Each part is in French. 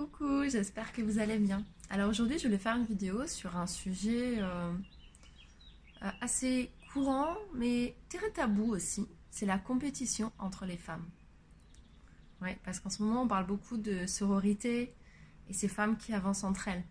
Coucou, j'espère que vous allez bien. Alors aujourd'hui, je voulais faire une vidéo sur un sujet euh, euh, assez courant, mais très tabou aussi. C'est la compétition entre les femmes. Oui, parce qu'en ce moment, on parle beaucoup de sororité et ces femmes qui avancent entre elles.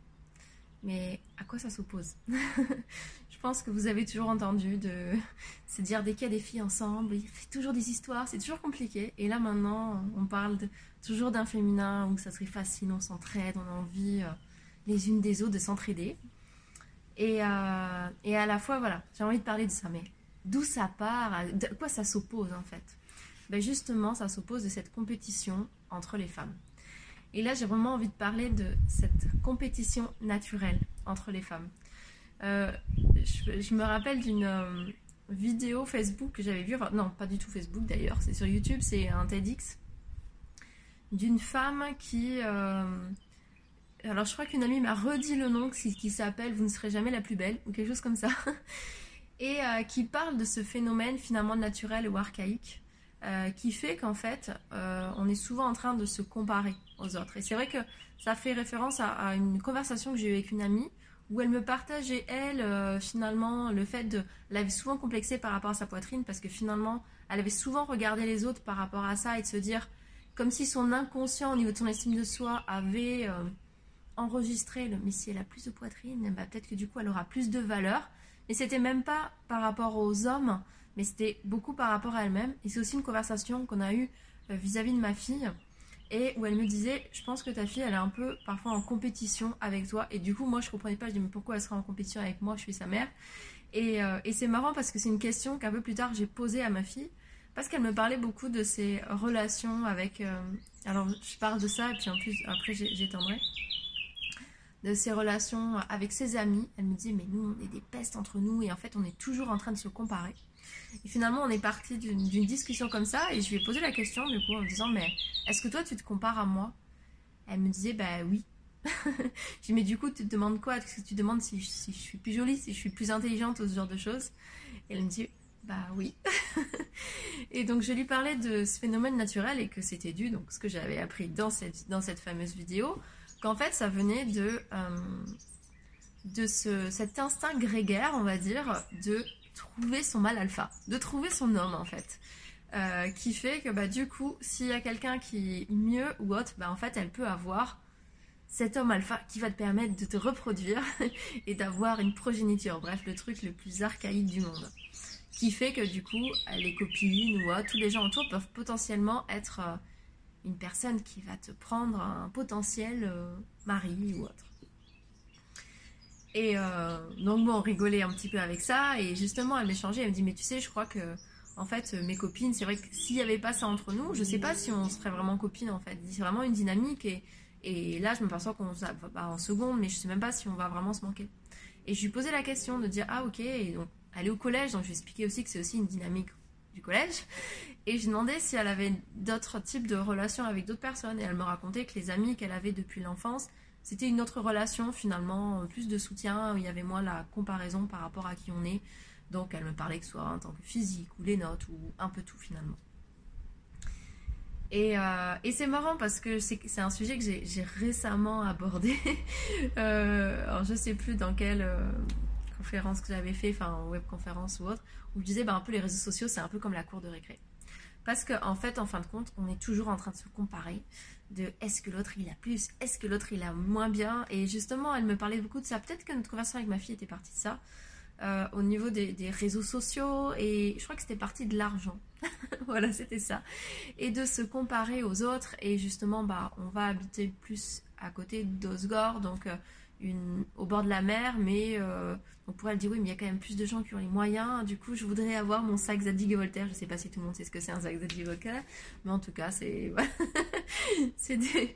Mais à quoi ça s'oppose Je pense que vous avez toujours entendu de se dire dès qu'il y a des filles ensemble, il fait toujours des histoires, c'est toujours compliqué. Et là maintenant, on parle toujours d'un féminin où ça serait facile, on s'entraide, on a envie euh, les unes des autres de s'entraider. Et, euh, et, à la fois, voilà, j'ai envie de parler de ça, mais d'où ça part, de quoi ça s'oppose en fait? Ben Justement, ça s'oppose de cette compétition entre les femmes. Et là, j'ai vraiment envie de parler de cette compétition naturelle entre les femmes. Euh, je, me rappelle d'une euh, vidéo Facebook que j'avais vue, enfin, non, pas du tout Facebook d'ailleurs, c'est sur YouTube, c'est un TEDx, d'une femme qui... Euh, alors je crois qu'une amie m'a redit le nom qui, qui s'appelle Vous ne serez jamais la plus belle, ou quelque chose comme ça, et qui parle de ce phénomène finalement naturel ou archaïque euh, qui fait qu'en fait, euh, on est souvent en train de se comparer aux autres. Et c'est vrai que ça fait référence à, une conversation que j'ai eue avec une amie où elle me partageait, elle, euh, finalement, le fait de... Elle avait souvent complexé par rapport à sa poitrine parce que finalement, elle avait souvent regardé les autres par rapport à ça et de se dire, comme si son inconscient au niveau de son estime de soi avait enregistré le mais si elle a plus de poitrine, bah, peut-être que du coup elle aura plus de valeur. Et c'était même pas par rapport aux hommes, mais c'était beaucoup par rapport à elle-même. Et c'est aussi une conversation qu'on a eue euh, vis-à-vis de ma fille, et où elle me disait, je pense que ta fille, elle est un peu parfois en compétition avec toi. Et du coup, moi, je comprenais pas, je dis, mais pourquoi elle serait en compétition avec moi, je suis sa mère. Et, euh, et c'est marrant parce que c'est une question qu'un peu plus tard, j'ai posée à ma fille, parce qu'elle me parlait beaucoup de ses relations avec... Euh, alors, je parle de ça, et puis en plus, après, j'étendrai de ses relations avec ses amis. Elle me dit, mais nous, on est des pestes entre nous, et en fait, on est toujours en train de se comparer. Et finalement, on est parti d'une discussion comme ça et je lui ai posé la question du coup en me disant Mais est-ce que toi tu te compares à moi? Elle me disait Bah oui. J'ai dit Mais du coup, tu te demandes quoi? Tu demandes si, je suis plus jolie, si je suis plus intelligente ou ce genre de choses? Et elle me dit Bah oui. et donc je lui parlais de ce phénomène naturel et que c'était dû, donc ce que j'avais appris dans cette, fameuse vidéo, qu'en fait ça venait de. Euh, cet instinct grégaire, on va dire, de trouver son mal alpha, de trouver son homme en fait. Euh, qui fait que bah, du coup, s'il y a quelqu'un qui est mieux ou autre, bah, en fait, elle peut avoir cet homme alpha qui va te permettre de te reproduire et d'avoir une progéniture. Bref, le truc le plus archaïque du monde. Qui fait que du coup, les copines ou tous les gens autour peuvent potentiellement être euh, une personne qui va te prendre un potentiel euh, mari ou autre. Et euh, donc bon, on rigolait un petit peu avec ça. Et justement, elle m'échangeait, elle me dit, mais tu sais, je crois que, en fait, mes copines, c'est vrai que s'il n'y avait pas ça entre nous, je sais pas si on serait vraiment copines, en fait. C'est vraiment une dynamique. Et, là, je me perçois qu'on va bah, en seconde, mais je sais même pas si on va vraiment se manquer. Et je lui posais la question de dire, ah ok, donc, elle est au collège, donc je lui expliquais aussi que c'est aussi une dynamique du collège. Et je demandais si elle avait d'autres types de relations avec d'autres personnes. Et elle me racontait que les amis qu'elle avait depuis l'enfance, c'était une autre relation finalement, plus de soutien, il y avait moins la comparaison par rapport à qui on est. Donc elle me parlait que ce soit en tant que physique ou les notes ou un peu tout finalement. Et, euh, et c'est marrant parce que c'est un sujet que j'ai récemment abordé. euh, alors je sais plus dans quelle euh, conférence que j'avais fait, enfin web conférence ou autre, où je disais bah, un peu les réseaux sociaux c'est un peu comme la cour de récré. Parce qu'en en fait, en fin de compte, on est toujours en train de se comparer de est-ce que l'autre il a plus, est-ce que l'autre il a moins bien. Et justement, elle me parlait beaucoup de ça. Peut-être que notre conversation avec ma fille était partie de ça. Euh, au niveau des, réseaux sociaux et je crois que c'était partie de l'argent. voilà, c'était ça. Et de se comparer aux autres et justement, bah, on va habiter plus à côté d'Osgore, donc euh, au bord de la mer, mais euh, on pourrait dire oui, mais il y a quand même plus de gens qui ont les moyens. Du coup, je voudrais avoir mon sac Zadig et Voltaire. Je sais pas si tout le monde sait ce que c'est un sac Zadig et Voltaire, mais en tout cas, c'est c'est des.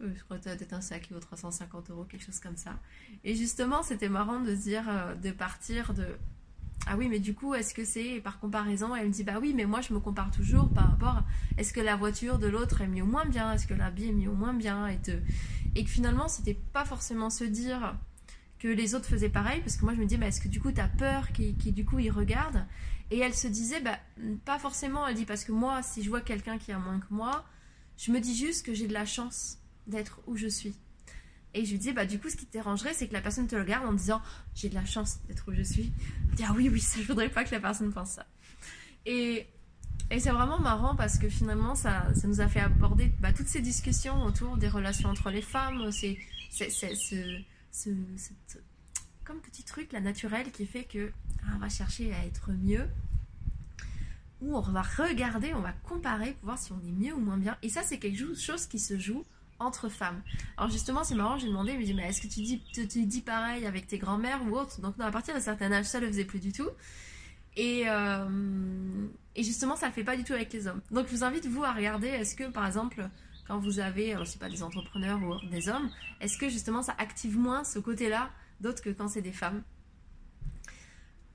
Euh, je crois que peut-être un sac qui vaut 350 euros, quelque chose comme ça. Et justement, c'était marrant de dire, euh, de partir de ah oui, mais du coup, est-ce que c'est par comparaison Elle me dit, bah oui, mais moi je me compare toujours par rapport à est-ce que la voiture de l'autre est mieux ou moins bien Est-ce que l'habit est mieux ou moins bien et, que finalement, c'était pas forcément se dire que les autres faisaient pareil, parce que moi je me disais, bah, est-ce que du coup tu as peur qui, du coup regardent? Et elle se disait, bah, pas forcément, elle dit, parce que moi, si je vois quelqu'un qui a moins que moi, je me dis juste que j'ai de la chance d'être où je suis. Et je lui dis, bah du coup, ce qui te dérangerait, c'est que la personne te regarde en disant, j'ai de la chance d'être où je suis. Je dis, ah oui, oui, ça, je voudrais pas que la personne pense ça. Et, et c'est vraiment marrant parce que finalement, ça, ça nous a fait aborder bah, toutes ces discussions autour des relations entre les femmes. C'est ce, comme petit truc, la naturelle, qui fait que ah, on va chercher à être mieux. Ou on va regarder, on va comparer pour voir si on est mieux ou moins bien. Et ça, c'est quelque chose qui se joue entre femmes. Alors justement, c'est marrant, j'ai demandé, il me dit, mais est-ce que tu dis, tu, dis pareil avec tes grands-mères ou autres Donc non, à partir d'un certain âge, ça le faisait plus du tout. Et, euh, et justement, ça le fait pas du tout avec les hommes. Donc je vous invite, vous, à regarder, est-ce que par exemple, quand vous avez, alors, je sais pas, des entrepreneurs ou des hommes, est-ce que justement ça active moins ce côté-là d'autres que quand c'est des femmes?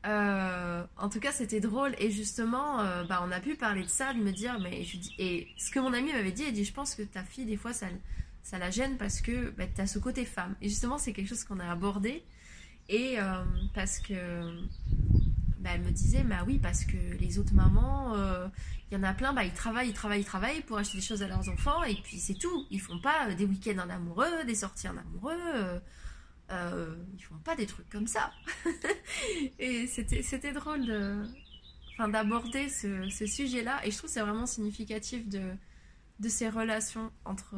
Euh, en tout cas, c'était drôle. Et justement, euh, bah, on a pu parler de ça, de me dire, mais je dis, et ce que mon ami m'avait dit, elle dit, je pense que ta fille, des fois, ça, la gêne parce que bah, tu as ce côté femme. Et justement, c'est quelque chose qu'on a abordé. Et euh, parce que, bah, elle me disait, bah oui, parce que les autres mamans, il y en a plein, bah, ils travaillent, ils travaillent, ils travaillent pour acheter des choses à leurs enfants, et puis c'est tout. Ils font pas des week-ends en amoureux, des sorties en amoureux euh, ils font pas des trucs comme ça. et c'était drôle enfin, d'aborder ce, sujet-là. Et je trouve que c'est vraiment significatif de, de ces relations entre,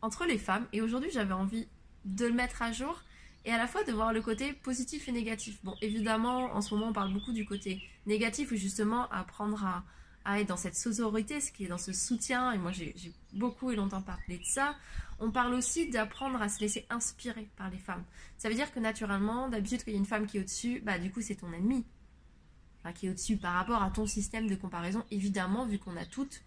entre les femmes. Et aujourd'hui, j'avais envie de le mettre à jour et à la fois de voir le côté positif et négatif. Bon, évidemment, en ce moment, on parle beaucoup du côté négatif où justement apprendre à, à être dans cette sororité, ce qui est dans ce soutien. Et moi, j'ai beaucoup et longtemps parlé de ça. On parle aussi d'apprendre à se laisser inspirer par les femmes. Ça veut dire que naturellement, d'habitude, qu'il y a une femme qui est au-dessus, bah du coup, c'est ton ennemi. Qui est au-dessus par rapport à ton système de comparaison, évidemment, vu qu'on a toutes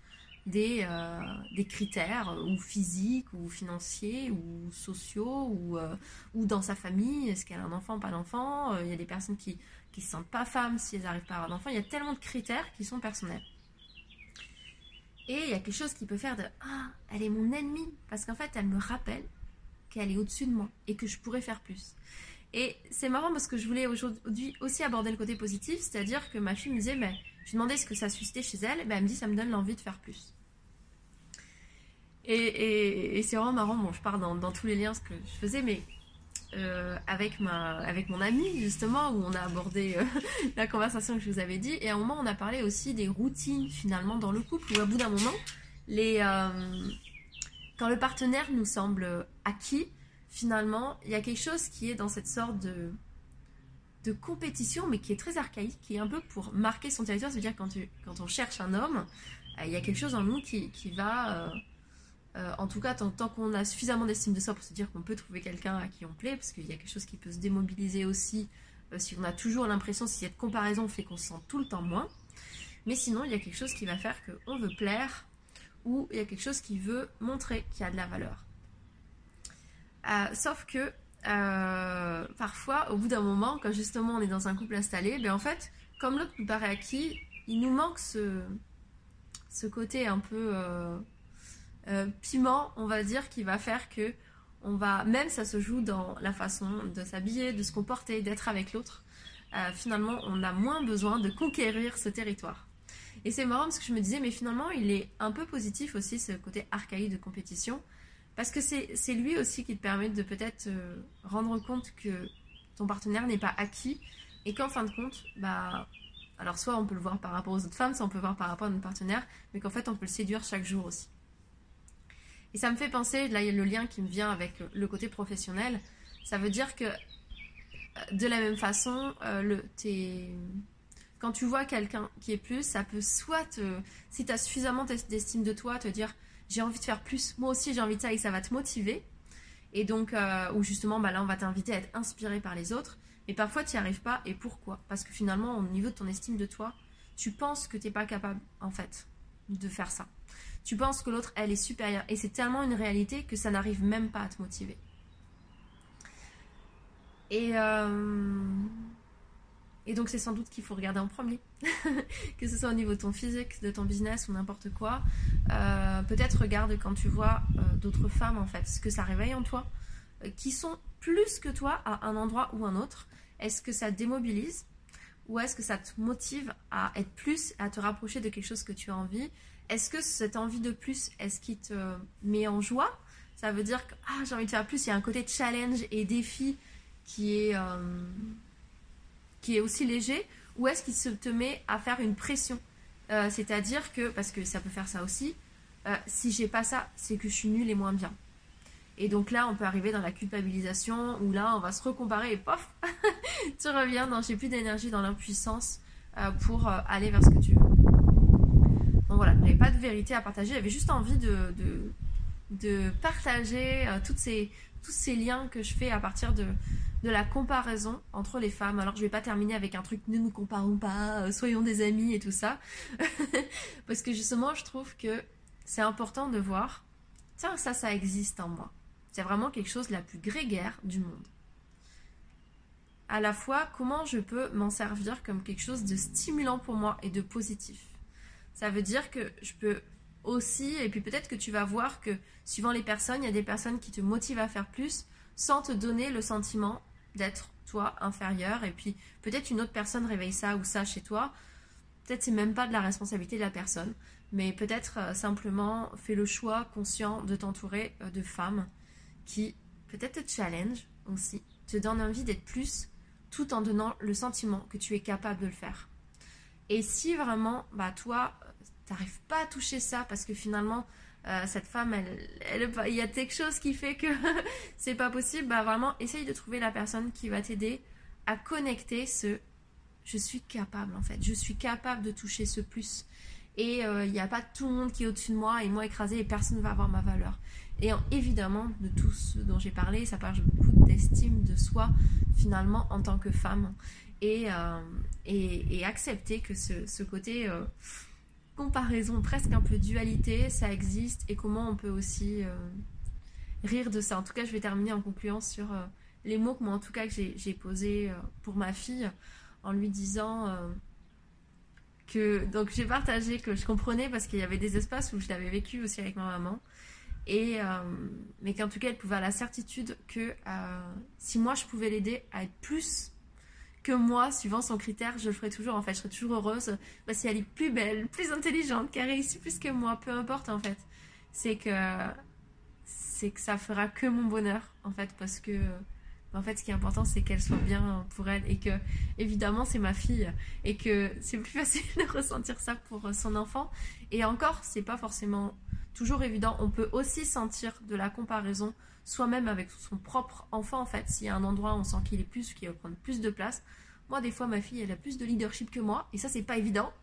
des, euh, critères, ou physiques, ou financiers, ou sociaux, ou, euh, ou dans sa famille, est-ce qu'elle a un enfant, pas d'enfant. Euh, il y a des personnes qui ne se sentent pas femmes si elles n'arrivent pas à avoir d'enfant. Il y a tellement de critères qui sont personnels. Et il y a quelque chose qui peut faire de Ah, elle est mon ennemie. Parce qu'en fait, elle me rappelle qu'elle est au-dessus de moi et que je pourrais faire plus. Et c'est marrant parce que je voulais aujourd'hui aussi aborder le côté positif, c'est-à-dire que ma fille me disait, mais je lui demandais ce que ça suscitait chez elle, et ben elle me dit, ça me donne l'envie de faire plus. Et, c'est vraiment marrant, bon, je pars dans, dans, tous les liens ce que je faisais, mais euh, avec, ma, avec mon ami justement où on a abordé euh, la conversation que je vous avais dit. Et à un moment on a parlé aussi des routines finalement dans le couple où à bout d'un moment les, euh, quand le partenaire nous semble acquis finalement il y a quelque chose qui est dans cette sorte de, de compétition mais qui est très archaïque qui est un peu pour marquer son territoire. C'est à dire quand, tu, quand on cherche un homme il y a quelque chose en nous qui, qui va euh, en tout cas, tant, qu'on a suffisamment d'estime de soi pour se dire qu'on peut trouver quelqu'un à qui on plaît, parce qu'il y a quelque chose qui peut se démobiliser aussi euh, si on a toujours l'impression, si cette comparaison fait qu'on se sent tout le temps moins. Mais sinon, il y a quelque chose qui va faire qu'on veut plaire ou il y a quelque chose qui veut montrer qu'il y a de la valeur. Euh, sauf que parfois, au bout d'un moment, quand justement on est dans un couple installé, ben en fait, comme l'autre nous paraît acquis, il nous manque ce, ce côté un peu euh, piment, on va dire, qui va faire que on va, même ça se joue dans la façon de s'habiller, de se comporter, d'être avec l'autre. Euh, finalement, on a moins besoin de conquérir ce territoire. Et c'est marrant parce que je me disais, mais finalement, il est un peu positif aussi ce côté archaïque de compétition, parce que c'est lui aussi qui te permet de peut-être euh, rendre compte que ton partenaire n'est pas acquis et qu'en fin de compte, bah, alors soit on peut le voir par rapport aux autres femmes, soit on peut le voir par rapport à notre partenaire, mais qu'en fait on peut le séduire chaque jour aussi. Et ça me fait penser, là il y a le lien qui me vient avec le côté professionnel, ça veut dire que euh, de la même façon, euh, quand tu vois quelqu'un qui est plus, ça peut soit, si tu as suffisamment d'estime de toi, te dire j'ai envie de faire plus, moi aussi j'ai envie de ça et ça va te motiver. Et donc, euh, ou justement, bah là on va t'inviter à être inspiré par les autres. Mais parfois tu n'y arrives pas. Et pourquoi? Parce que finalement, au niveau de ton estime de toi, tu penses que tu n'es pas capable, en fait, de faire ça tu penses que l'autre, elle est supérieure. Et c'est tellement une réalité que ça n'arrive même pas à te motiver. Et, euh, et donc c'est sans doute qu'il faut regarder en premier. que ce soit au niveau de ton physique, de ton business ou n'importe quoi. Euh, peut-être regarde quand tu vois euh, d'autres femmes, en fait, ce que ça réveille en toi, qui sont plus que toi à un endroit ou un autre. Est-ce que ça démobilise ou est-ce que ça te motive à être plus, à te rapprocher de quelque chose que tu as envie est-ce que cette envie de plus, est-ce qui te met en joie? Ça veut dire que ah, j'ai envie de faire plus. Il y a un côté challenge et défi qui est, euh, aussi léger. Ou est-ce qu'il te met à faire une pression? Euh, C'est-à-dire que, parce que ça peut faire ça aussi, euh, si j'ai pas ça, c'est que je suis nulle et moins bien. Et donc là, on peut arriver dans la culpabilisation où là, on va se recomparer et pof, tu reviens dans j'ai plus d'énergie, dans l'impuissance pour aller vers ce que tu veux. Donc voilà, j'avais pas de vérité à partager, j'avais juste envie de, de, partager toutes ces, tous ces liens que je fais à partir de, de la comparaison entre les femmes. Alors je vais pas terminer avec un truc ne nous comparons pas, euh, soyons des amis et tout ça. Parce que justement je trouve que c'est important de voir, tiens ça ça existe en moi. C'est vraiment quelque chose de la plus grégaire du monde. À la fois comment je peux m'en servir comme quelque chose de stimulant pour moi et de positif. Ça veut dire que je peux aussi, et puis peut-être que tu vas voir que suivant les personnes, il y a des personnes qui te motivent à faire plus sans te donner le sentiment d'être toi inférieur et puis peut-être une autre personne réveille ça ou ça chez toi. Peut-être c'est même pas de la responsabilité de la personne, mais peut-être euh, simplement fais le choix conscient de t'entourer euh, de femmes qui peut-être te challenge aussi, te donnent envie d'être plus tout en donnant le sentiment que tu es capable de le faire. Et si vraiment, bah toi, t'arrives pas à toucher ça parce que finalement euh, cette femme, elle, il y a quelque chose qui fait que c'est pas possible, bah vraiment, essaye de trouver la personne qui va t'aider à connecter ce je suis capable en fait, je suis capable de toucher ce plus. Et euh, il n'y a pas tout le monde qui est au-dessus de moi et moi écrasé et personne ne va avoir ma valeur. Et évidemment, de tout ce dont j'ai parlé, ça parle beaucoup d'estime de soi finalement en tant que femme. Et, euh, et, accepter que ce, ce côté comparaison, presque un peu dualité, ça existe et comment on peut aussi euh, rire de ça. En tout cas, je vais terminer en concluant sur euh, les mots que moi, en tout cas, que j'ai posés euh, pour ma fille en lui disant que. Donc, j'ai partagé que je comprenais parce qu'il y avait des espaces où je l'avais vécu aussi avec ma maman. Et, mais qu'en tout cas, elle pouvait avoir la certitude que si moi je pouvais l'aider à être plus que moi, suivant son critère, je le ferai toujours. En fait, je serai toujours heureuse si elle est plus belle, plus intelligente, qui a réussi plus que moi, peu importe en fait. C'est que c'est que ça fera que mon bonheur en fait, parce que en fait, ce qui est important, c'est qu'elle soit bien pour elle et que, évidemment, c'est ma fille et que c'est plus facile de ressentir ça pour son enfant. Et encore, c'est pas forcément toujours évident. On peut aussi sentir de la comparaison soi-même avec son propre enfant en fait. S'il y a un endroit où on sent qu'il est plus, qu'il va prendre plus de place. Moi, des fois, ma fille, elle a plus de leadership que moi, et ça, c'est pas évident.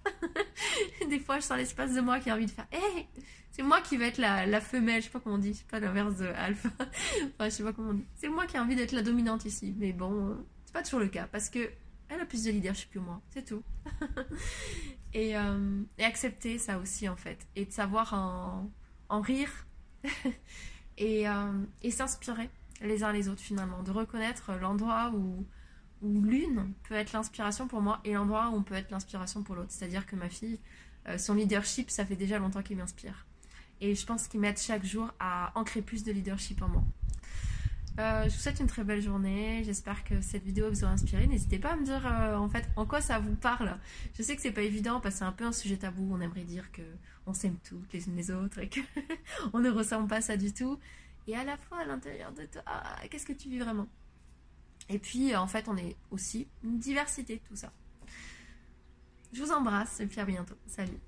des fois, je sens l'espace de moi qui a envie de faire Hé C'est moi qui vais être la, femelle, je sais pas comment on dit, pas l'inverse de alpha. enfin, je sais pas comment on dit. C'est moi qui ai envie d'être la dominante ici, mais bon, c'est pas toujours le cas, parce que elle a plus de leadership que moi, c'est tout. et, euh, et, accepter ça aussi, en fait, et de savoir en rire euh, et, s'inspirer les uns les autres finalement, de reconnaître l'endroit où, où l'une peut être l'inspiration pour moi et l'endroit où on peut être l'inspiration pour l'autre. C'est-à-dire que ma fille, euh, son leadership, ça fait déjà longtemps qu'il m'inspire. Et je pense qu'il m'aide chaque jour à ancrer plus de leadership en moi. Euh, je vous souhaite une très belle journée. J'espère que cette vidéo vous aura inspiré. N'hésitez pas à me dire en fait en quoi ça vous parle. Je sais que c'est pas évident parce que c'est un peu un sujet tabou. On aimerait dire que on s'aime toutes les unes les autres et qu'on ne ressent pas ça du tout. Et à la fois à l'intérieur de toi, qu'est-ce que tu vis vraiment? Et puis en fait, on est aussi une diversité tout ça. Je vous embrasse et puis à bientôt. Salut